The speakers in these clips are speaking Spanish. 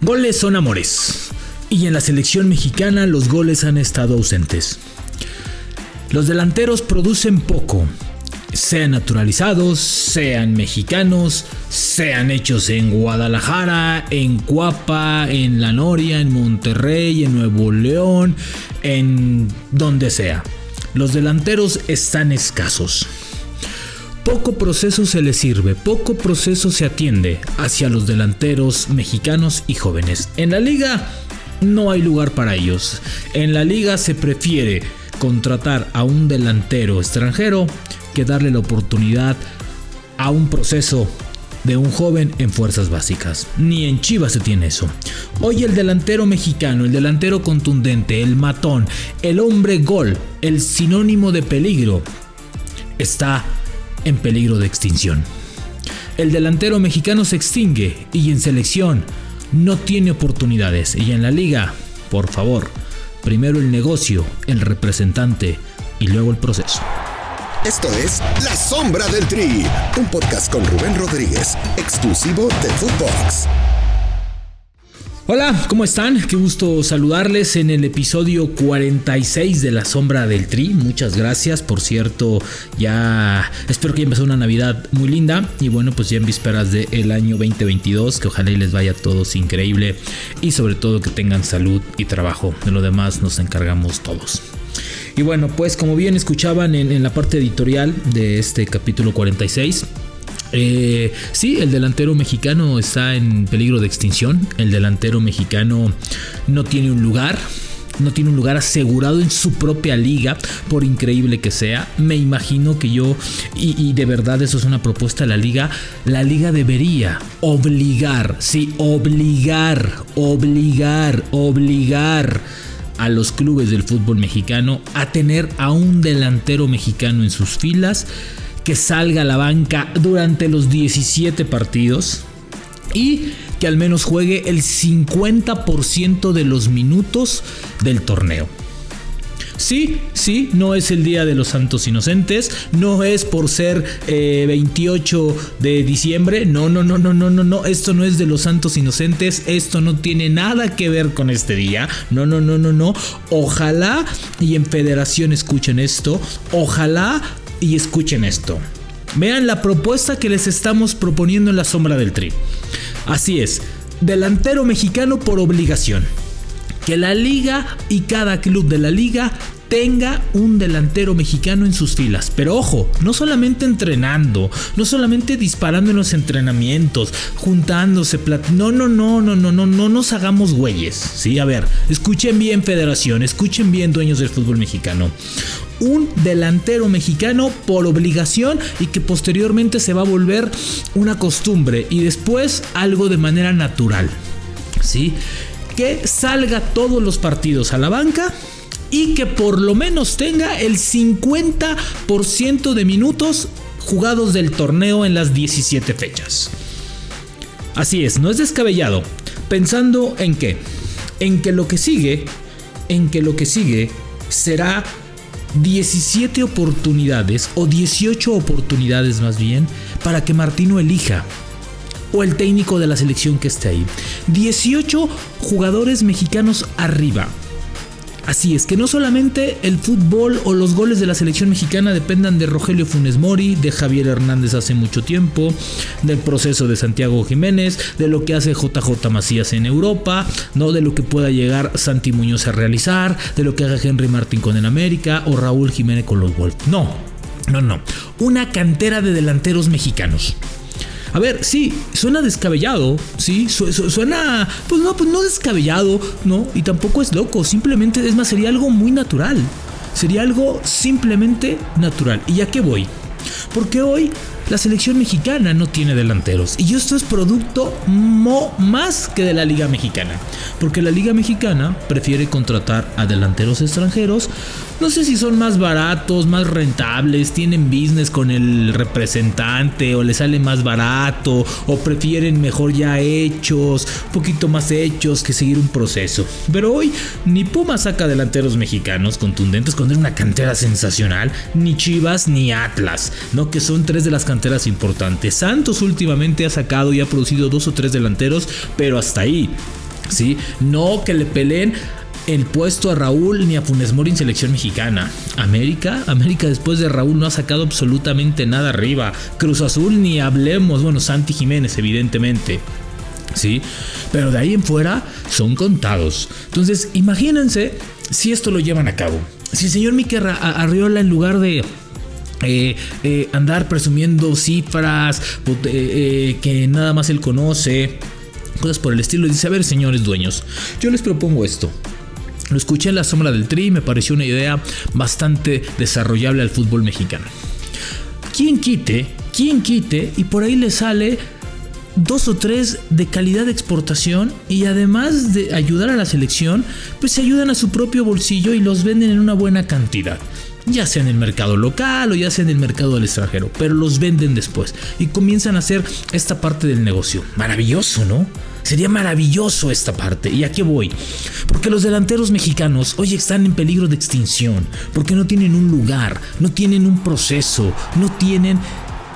Goles son amores. Y en la selección mexicana los goles han estado ausentes. Los delanteros producen poco, sean naturalizados, sean mexicanos, sean hechos en Guadalajara, en Cuapa, en La Noria, en Monterrey, en Nuevo León, en donde sea. Los delanteros están escasos. Poco proceso se le sirve, poco proceso se atiende hacia los delanteros mexicanos y jóvenes. En la liga no hay lugar para ellos. En la liga se prefiere contratar a un delantero extranjero que darle la oportunidad a un proceso de un joven en fuerzas básicas. Ni en Chivas se tiene eso. Hoy el delantero mexicano, el delantero contundente, el matón, el hombre gol, el sinónimo de peligro, está en peligro de extinción. El delantero mexicano se extingue y en selección no tiene oportunidades. Y en la liga, por favor, primero el negocio, el representante y luego el proceso. Esto es La Sombra del Tri, un podcast con Rubén Rodríguez, exclusivo de Footbox. Hola, ¿cómo están? Qué gusto saludarles en el episodio 46 de La Sombra del Tri. Muchas gracias, por cierto, ya espero que ya empezó una Navidad muy linda y bueno, pues ya en vísperas del año 2022, que ojalá y les vaya a todos increíble y sobre todo que tengan salud y trabajo. De lo demás nos encargamos todos. Y bueno, pues como bien escuchaban en la parte editorial de este capítulo 46, eh, sí, el delantero mexicano está en peligro de extinción. El delantero mexicano no tiene un lugar. No tiene un lugar asegurado en su propia liga, por increíble que sea. Me imagino que yo, y, y de verdad eso es una propuesta de la liga, la liga debería obligar, sí, obligar, obligar, obligar a los clubes del fútbol mexicano a tener a un delantero mexicano en sus filas que salga a la banca durante los 17 partidos y que al menos juegue el 50% de los minutos del torneo. Sí, sí, no es el Día de los Santos Inocentes, no es por ser 28 de diciembre, no, no, no, no, no, no, no, esto no es de los Santos Inocentes, esto no tiene nada que ver con este día, no, no, no, no, no, ojalá y en federación escuchen esto, ojalá y escuchen esto. Vean la propuesta que les estamos proponiendo en la sombra del tri. Así es, delantero mexicano por obligación. Que la liga y cada club de la liga tenga un delantero mexicano en sus filas. Pero ojo, no solamente entrenando, no solamente disparando en los entrenamientos, juntándose, no, no, no, no, no, no, no nos hagamos güeyes. Sí, a ver, escuchen bien Federación, escuchen bien dueños del fútbol mexicano. Un delantero mexicano por obligación y que posteriormente se va a volver una costumbre y después algo de manera natural. ¿Sí? Que salga todos los partidos a la banca y que por lo menos tenga el 50% de minutos jugados del torneo en las 17 fechas. Así es, no es descabellado. Pensando en qué? En que lo que sigue, en que lo que sigue será 17 oportunidades o 18 oportunidades más bien para que Martino elija o el técnico de la selección que esté ahí. 18 jugadores mexicanos arriba. Así es que no solamente el fútbol o los goles de la selección mexicana dependan de Rogelio Funes Mori, de Javier Hernández hace mucho tiempo, del proceso de Santiago Jiménez, de lo que hace JJ Macías en Europa, no de lo que pueda llegar Santi Muñoz a realizar, de lo que haga Henry Martín con el América o Raúl Jiménez con los Wolves. No, no, no. Una cantera de delanteros mexicanos. A ver, sí, suena descabellado, sí, suena, pues no, pues no descabellado, no, y tampoco es loco, simplemente es más, sería algo muy natural, sería algo simplemente natural. ¿Y a qué voy? Porque hoy la selección mexicana no tiene delanteros. Y esto es producto más que de la Liga Mexicana. Porque la Liga Mexicana prefiere contratar a delanteros extranjeros. No sé si son más baratos, más rentables, tienen business con el representante o les sale más barato o prefieren mejor ya hechos, un poquito más hechos que seguir un proceso. Pero hoy ni Puma saca delanteros mexicanos contundentes con una cantera sensacional, ni Chivas ni Atlas, ¿no? Que son tres de las canteras importantes. Santos últimamente ha sacado y ha producido dos o tres delanteros, pero hasta ahí. ¿sí? No que le peleen el puesto a Raúl ni a Funes Mori en selección mexicana. América, América después de Raúl no ha sacado absolutamente nada arriba. Cruz Azul ni hablemos, bueno, Santi Jiménez evidentemente. ¿Sí? Pero de ahí en fuera son contados. Entonces, imagínense si esto lo llevan a cabo. Si el señor Miquel Arriola en lugar de eh, eh, andar presumiendo cifras eh, que nada más él conoce, cosas por el estilo, dice, a ver señores dueños, yo les propongo esto. Lo escuché en la sombra del tri y me pareció una idea bastante desarrollable al fútbol mexicano. ¿Quién quite? ¿Quién quite? Y por ahí le sale dos o tres de calidad de exportación y además de ayudar a la selección, pues se ayudan a su propio bolsillo y los venden en una buena cantidad. Ya sea en el mercado local o ya sea en el mercado del extranjero, pero los venden después y comienzan a hacer esta parte del negocio. Maravilloso, ¿no? Sería maravilloso esta parte. ¿Y a qué voy? Porque los delanteros mexicanos hoy están en peligro de extinción, porque no tienen un lugar, no tienen un proceso, no tienen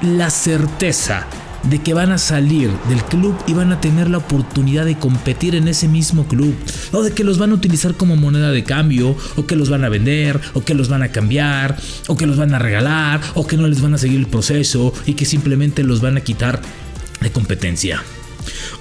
la certeza de que van a salir del club y van a tener la oportunidad de competir en ese mismo club. O de que los van a utilizar como moneda de cambio, o que los van a vender, o que los van a cambiar, o que los van a regalar, o que no les van a seguir el proceso y que simplemente los van a quitar de competencia.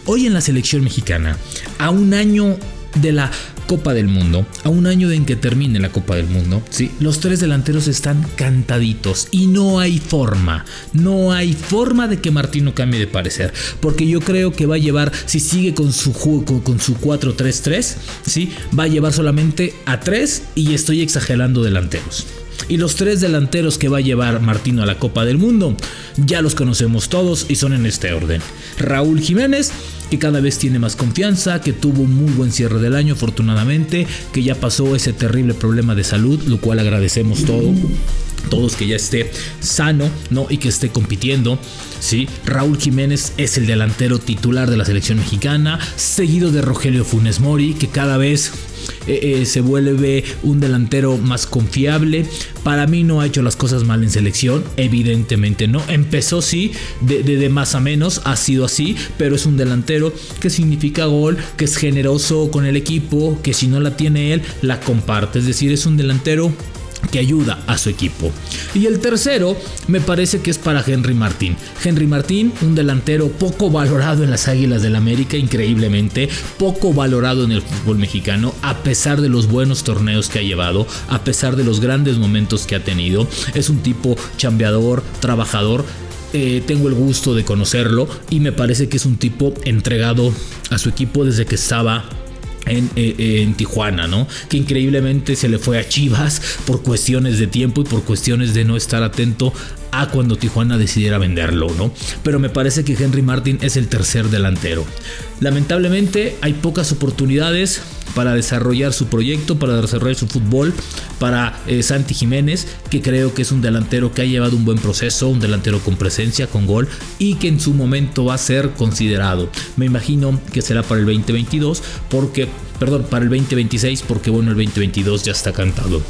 Hoy en la selección mexicana, a un año de la Copa del Mundo, a un año de en que termine la Copa del Mundo, ¿sí? los tres delanteros están cantaditos y no hay forma, no hay forma de que Martino cambie de parecer, porque yo creo que va a llevar, si sigue con su juego, con su 4-3-3, ¿sí? va a llevar solamente a tres y estoy exagerando delanteros. Y los tres delanteros que va a llevar Martino a la Copa del Mundo, ya los conocemos todos y son en este orden. Raúl Jiménez, que cada vez tiene más confianza, que tuvo un muy buen cierre del año afortunadamente, que ya pasó ese terrible problema de salud, lo cual agradecemos todo todos que ya esté sano, ¿no? Y que esté compitiendo, ¿sí? Raúl Jiménez es el delantero titular de la selección mexicana, seguido de Rogelio Funes Mori, que cada vez eh, eh, se vuelve un delantero más confiable. Para mí no ha hecho las cosas mal en selección, evidentemente no. Empezó sí, de, de, más a menos, ha sido así, pero es un delantero que significa gol, que es generoso con el equipo, que si no la tiene él, la comparte. Es decir, es un delantero que ayuda a su equipo. Y el tercero me parece que es para Henry Martín. Henry Martín, un delantero poco valorado en las Águilas del América, increíblemente, poco valorado en el fútbol mexicano, a pesar de los buenos torneos que ha llevado, a pesar de los grandes momentos que ha tenido. Es un tipo chambeador, trabajador, eh, tengo el gusto de conocerlo y me parece que es un tipo entregado a su equipo desde que estaba eh, en, Tijuana, ¿no? Que increíblemente se le fue a Chivas por cuestiones de tiempo y por cuestiones de no estar atento a cuando Tijuana decidiera venderlo, ¿no? Pero me parece que Henry Martin es el tercer delantero. Lamentablemente hay pocas oportunidades para desarrollar su proyecto, para desarrollar su fútbol, para eh, Santi Jiménez, que creo que es un delantero que ha llevado un buen proceso, un delantero con presencia, con gol y que en su momento va a ser considerado. Me imagino que será para el 2022 porque, perdón, para el 2026 porque bueno, el 2022 ya está cantado.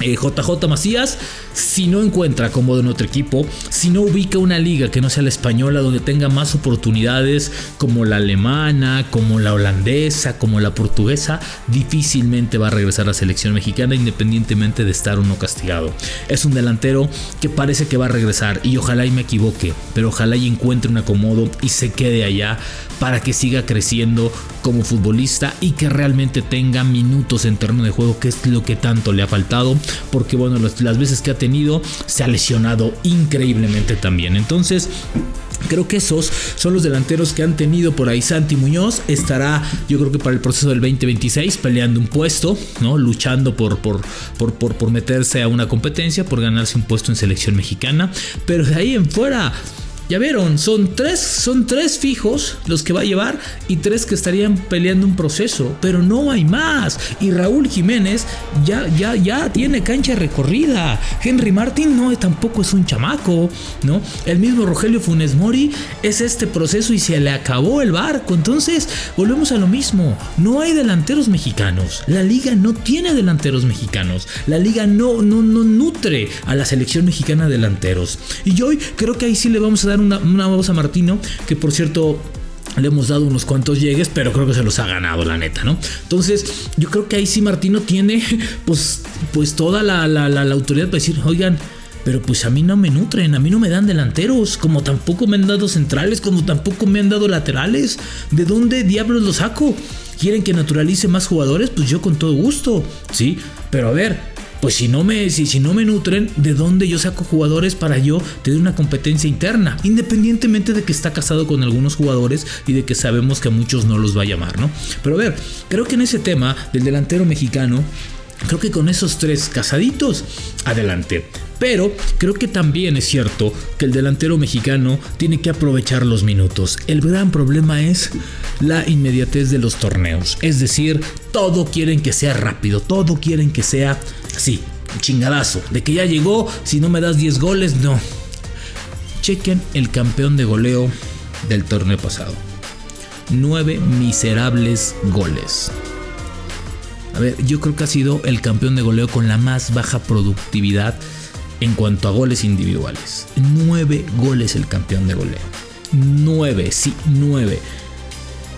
JJ eh, Macías, si no encuentra cómodo en otro equipo, si no ubica una liga que no sea la española, donde tenga más oportunidades como la alemana, como la holandesa, como la portuguesa, difícilmente va a regresar a la selección mexicana independientemente de estar o no castigado. Es un delantero que parece que va a regresar y ojalá y me equivoque, pero ojalá y encuentre un acomodo y se quede allá para que siga creciendo como futbolista y que realmente tenga minutos en terreno de juego, que es lo que tanto le ha faltado porque bueno, las veces que ha tenido se ha lesionado increíblemente también. Entonces, Creo que esos son los delanteros que han tenido por ahí. Santi Muñoz estará, yo creo que para el proceso del 2026, peleando un puesto, ¿no? Luchando por, por, por, por, por meterse a una competencia, por ganarse un puesto en selección mexicana. Pero ahí en fuera, ya vieron, son tres, son tres fijos los que va a llevar y tres que estarían peleando un proceso, pero no hay más. Y Raúl Jiménez ya, ya, ya tiene cancha recorrida. Henry Martin no tampoco es un chamaco, ¿no? El mismo Rogelio Funes Mori es este proceso y se le acabó el barco. Entonces, volvemos a lo mismo. No hay delanteros mexicanos. La liga no tiene delanteros mexicanos. La liga no, no, no nutre a la selección mexicana de delanteros. Y hoy creo que ahí sí le vamos a dar una, voz a Martino, que por cierto le hemos dado unos cuantos llegues, pero creo que se los ha ganado, la neta, ¿no? Entonces, yo creo que ahí sí Martino tiene, pues, pues toda la, la, la, la autoridad para decir, oigan, pero pues a mí no me nutren, a mí no me dan delanteros, como tampoco me han dado centrales, como tampoco me han dado laterales. ¿De dónde diablos los saco? ¿Quieren que naturalice más jugadores? Pues yo con todo gusto, ¿sí? Pero a ver, pues si no me, si, si no me nutren, ¿de dónde yo saco jugadores para yo tener una competencia interna? Independientemente de que está casado con algunos jugadores y de que sabemos que a muchos no los va a llamar, ¿no? Pero a ver, creo que en ese tema del delantero mexicano, creo que con esos tres casaditos, adelante. Pero creo que también es cierto que el delantero mexicano tiene que aprovechar los minutos. El gran problema es la inmediatez de los torneos. Es decir, todo quieren que sea rápido, todo quieren que sea así, chingadazo. De que ya llegó, si no me das 10 goles, no. Chequen el campeón de goleo del torneo pasado. 9 miserables goles. A ver, yo creo que ha sido el campeón de goleo con la más baja productividad en cuanto a goles individuales. 9 goles el campeón de goleo. 9, sí, 9.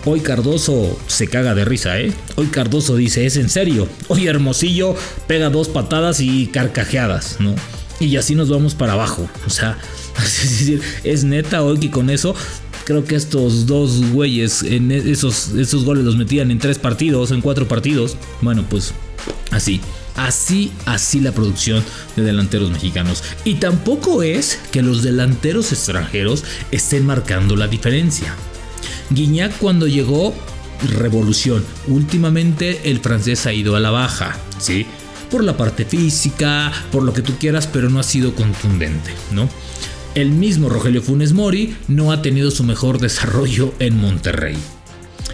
Hoy Cardoso se caga de risa, ¿eh? Hoy Cardoso dice, es en serio. Hoy Hermosillo pega dos patadas y carcajeadas, ¿no? Y así nos vamos para abajo. O sea, es neta hoy que con eso creo que estos dos güeyes en esos, esos goles los metían en tres partidos, en cuatro partidos. Bueno, pues así. Así, así la producción de delanteros mexicanos. Y tampoco es que los delanteros extranjeros estén marcando la diferencia. Guiñac cuando llegó, revolución. Últimamente el francés ha ido a la baja, ¿sí? Por la parte física, por lo que tú quieras, pero no ha sido contundente, ¿no? El mismo Rogelio Funes Mori no ha tenido su mejor desarrollo en Monterrey.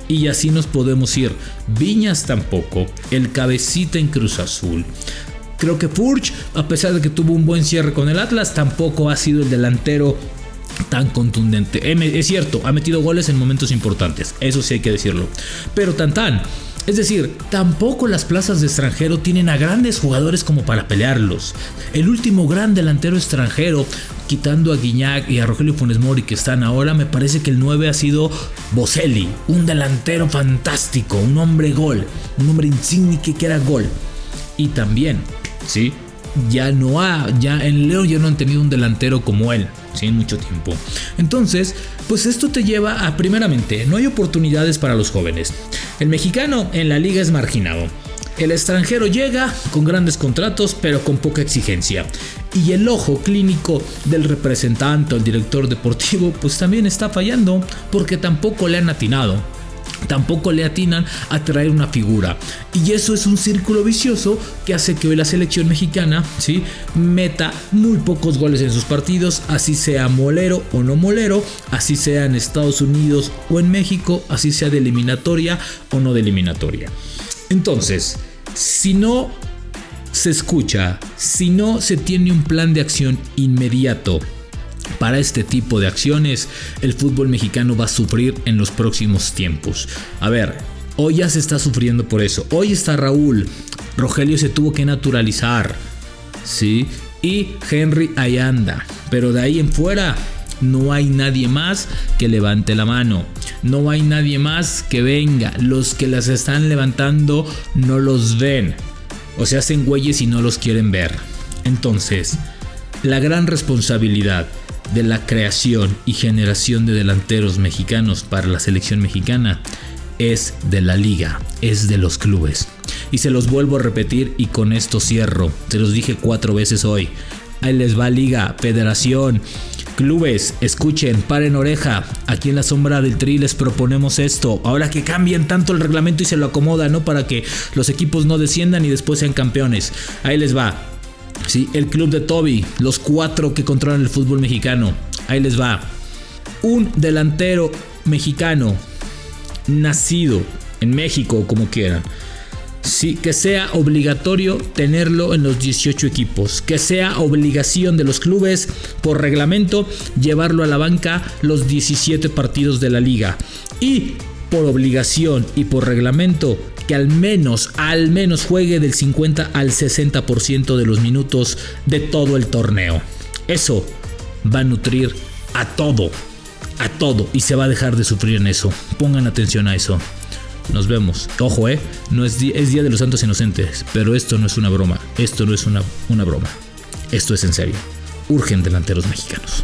Y así nos podemos ir. Viñas tampoco. El cabecita en Cruz Azul. Creo que Furch, a pesar de que tuvo un buen cierre con el Atlas, tampoco ha sido el delantero tan contundente. Es cierto, ha metido goles en momentos importantes, eso sí hay que decirlo. Pero tan tan, es decir, tampoco las plazas de extranjero tienen a grandes jugadores como para pelearlos. El último gran delantero extranjero, quitando a Guiñac y a Rogelio Funes Mori que están ahora, me parece que el 9 ha sido Boselli, un delantero fantástico, un hombre gol, un hombre insignia que era gol. Y también, ¿sí? Ya no ha, ya en León ya no han tenido un delantero como él, ¿sí? En mucho tiempo. Entonces, pues esto te lleva a, primeramente, no hay oportunidades para los jóvenes. El mexicano en la liga es marginado. El extranjero llega con grandes contratos pero con poca exigencia. Y el ojo clínico del representante o el director deportivo pues también está fallando porque tampoco le han atinado tampoco le atinan a traer una figura. Y eso es un círculo vicioso que hace que hoy la selección mexicana ¿sí? meta muy pocos goles en sus partidos, así sea molero o no molero, así sea en Estados Unidos o en México, así sea de eliminatoria o no de eliminatoria. Entonces, si no se escucha, si no se tiene un plan de acción inmediato, para este tipo de acciones, el fútbol mexicano va a sufrir en los próximos tiempos. A ver, hoy ya se está sufriendo por eso. Hoy está Raúl. Rogelio se tuvo que naturalizar. ¿Sí? Y Henry ahí anda. Pero de ahí en fuera no hay nadie más que levante la mano. No hay nadie más que venga. Los que las están levantando no los ven. O se hacen güeyes y no los quieren ver. Entonces, la gran responsabilidad de la creación y generación de delanteros mexicanos para la selección mexicana es de la liga, es de los clubes. Y se los vuelvo a repetir y con esto cierro. Se los dije cuatro veces hoy. Ahí les va liga, federación, clubes, escuchen, paren oreja. Aquí en la sombra del tri les proponemos esto. Ahora que cambien tanto el reglamento y se lo acomoda, ¿no? Para que los equipos no desciendan y después sean campeones. Ahí les va. ¿Sí? El club de Toby, los cuatro que controlan el fútbol mexicano. Ahí les va. Un delantero mexicano nacido en México, como quieran. Sí, que sea obligatorio tenerlo en los 18 equipos, que sea obligación de los clubes por reglamento llevarlo a la banca los 17 partidos de la liga y por obligación y por reglamento que al menos, al menos juegue del 50 al 60% de los minutos de todo el torneo. Eso va a nutrir a todo, a todo y se va a dejar de sufrir en eso. Pongan atención a eso. Nos vemos. Ojo, eh. No es, día, es Día de los Santos Inocentes. Pero esto no es una broma. Esto no es una, una broma. Esto es en serio. Urgen delanteros mexicanos.